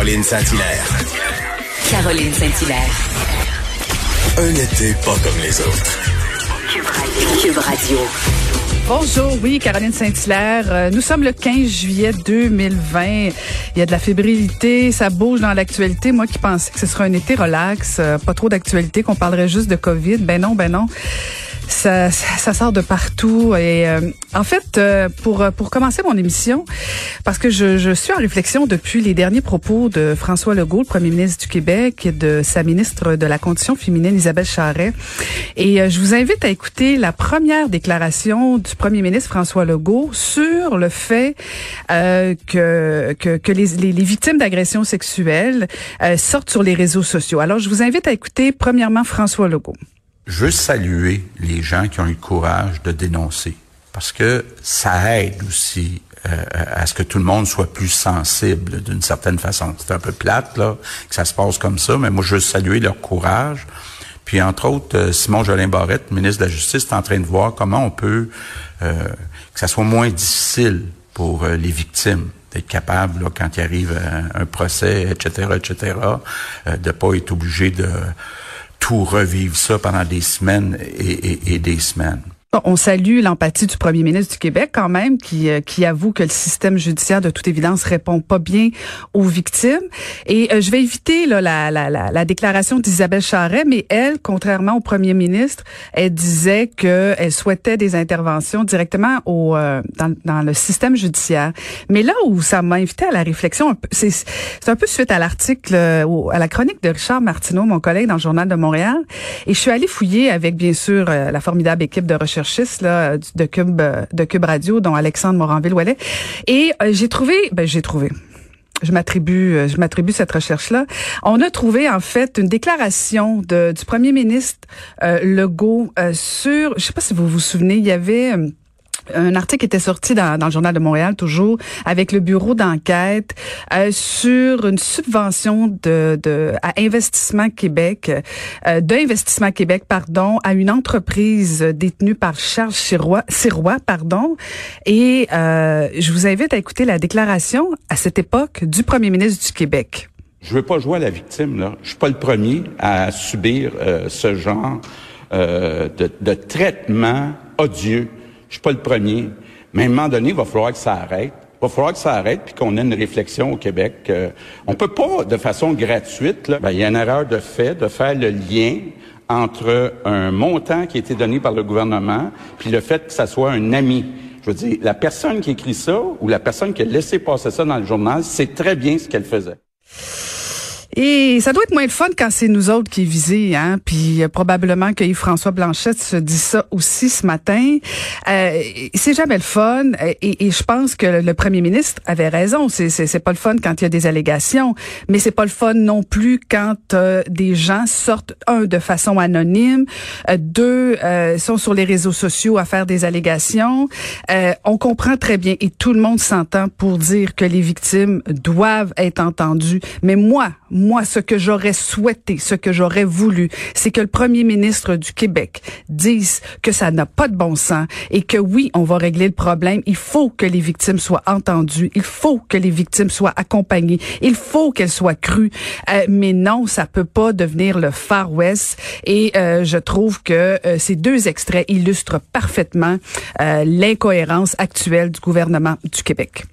Caroline Saint-Hilaire. Caroline Saint-Hilaire. Un été pas comme les autres. Cube Radio. Bonjour, oui, Caroline Saint-Hilaire. Euh, nous sommes le 15 juillet 2020. Il y a de la fébrilité, ça bouge dans l'actualité. Moi qui pensais que ce serait un été relax, euh, pas trop d'actualité, qu'on parlerait juste de COVID. Ben non, ben non ça, ça, sort de partout. Et euh, en fait, euh, pour pour commencer mon émission, parce que je, je, suis en réflexion depuis les derniers propos de François Legault, le Premier ministre du Québec, et de sa ministre de la Condition féminine, Isabelle Charret. Et euh, je vous invite à écouter la première déclaration du Premier ministre François Legault sur le fait que, que, que les, les, les victimes d'agressions sexuelles sortent sur les réseaux sociaux. Alors, je vous invite à écouter premièrement François Legault je veux saluer les gens qui ont eu le courage de dénoncer parce que ça aide aussi euh, à ce que tout le monde soit plus sensible d'une certaine façon. C'est un peu plate là que ça se passe comme ça, mais moi je veux saluer leur courage. Puis entre autres, euh, Simon Jolin Barrette, ministre de la Justice, est en train de voir comment on peut euh, que ça soit moins difficile pour euh, les victimes d'être capable, là, quand il arrive un, un procès, etc., etc., euh, de pas être obligé de tout revivre ça pendant des semaines et, des semaines. On salue l'empathie du premier ministre du Québec quand même, qui, euh, qui avoue que le système judiciaire, de toute évidence, répond pas bien aux victimes. Et euh, je vais éviter là, la, la, la, la déclaration d'Isabelle Charret, mais elle, contrairement au premier ministre, elle disait qu'elle souhaitait des interventions directement au, euh, dans, dans, le système judiciaire. Mais là où ça m'a invité à la réflexion, c'est un peu suite à l'article, à la chronique de Richard Martineau, mon collègue dans le Journal de Montréal. Et je suis allée fouiller avec, bien sûr, la formidable équipe de recherche là, de Cube de Cube Radio, dont Alexandre Moranville-Ouellet. Et euh, j'ai trouvé, ben j'ai trouvé. Je m'attribue, euh, je m'attribue cette recherche-là. On a trouvé en fait une déclaration de, du premier ministre euh, Legault euh, sur, je sais pas si vous vous souvenez, il y avait un article était sorti dans, le journal de Montréal toujours avec le bureau d'enquête euh, sur une subvention de, de à Investissement Québec euh, d'Investissement Québec pardon à une entreprise détenue par Charles Sirois, Sirois pardon. Et euh, je vous invite à écouter la déclaration à cette époque du premier ministre du Québec. Je veux pas jouer à la victime là, je suis pas le premier à subir euh, ce genre euh, de, de traitement odieux je suis pas le premier. Mais à un moment donné, il va falloir que ça arrête. Il va falloir que ça arrête puis qu'on ait une réflexion au Québec. Euh, on peut pas, de façon gratuite, ben, il y a une erreur de fait de faire le lien entre un montant qui a été donné par le gouvernement puis le fait que ça soit un ami. Je veux dire, la personne qui écrit ça ou la personne qui a laissé passer ça dans le journal sait très bien ce qu'elle faisait. Et ça doit être moins de fun quand c'est nous autres qui est hein. Puis euh, probablement que Yves-François Blanchette se dit ça aussi ce matin. Euh, c'est jamais le fun. Et, je pense que le premier ministre avait raison. C'est, pas le fun quand il y a des allégations, mais c'est pas le fun non plus quand euh, des gens sortent un de façon anonyme, euh, deux sont sur les réseaux sociaux à faire des allégations. on comprend très bien et tout le monde s'entend pour dire que les victimes doivent être entendues. Mais moi, moi, ce que j'aurais souhaité, ce que j'aurais voulu, c'est que le premier ministre du Québec dise que ça n'a pas de bon sens et que oui, on va régler le problème. Il faut que les victimes soient entendues. Il faut que les victimes soient accompagnées. Il faut qu'elles soient crues. Euh, mais non, ça peut pas devenir le Far West. Et euh, je trouve que euh, ces deux extraits illustrent parfaitement euh, l'incohérence actuelle du gouvernement du Québec.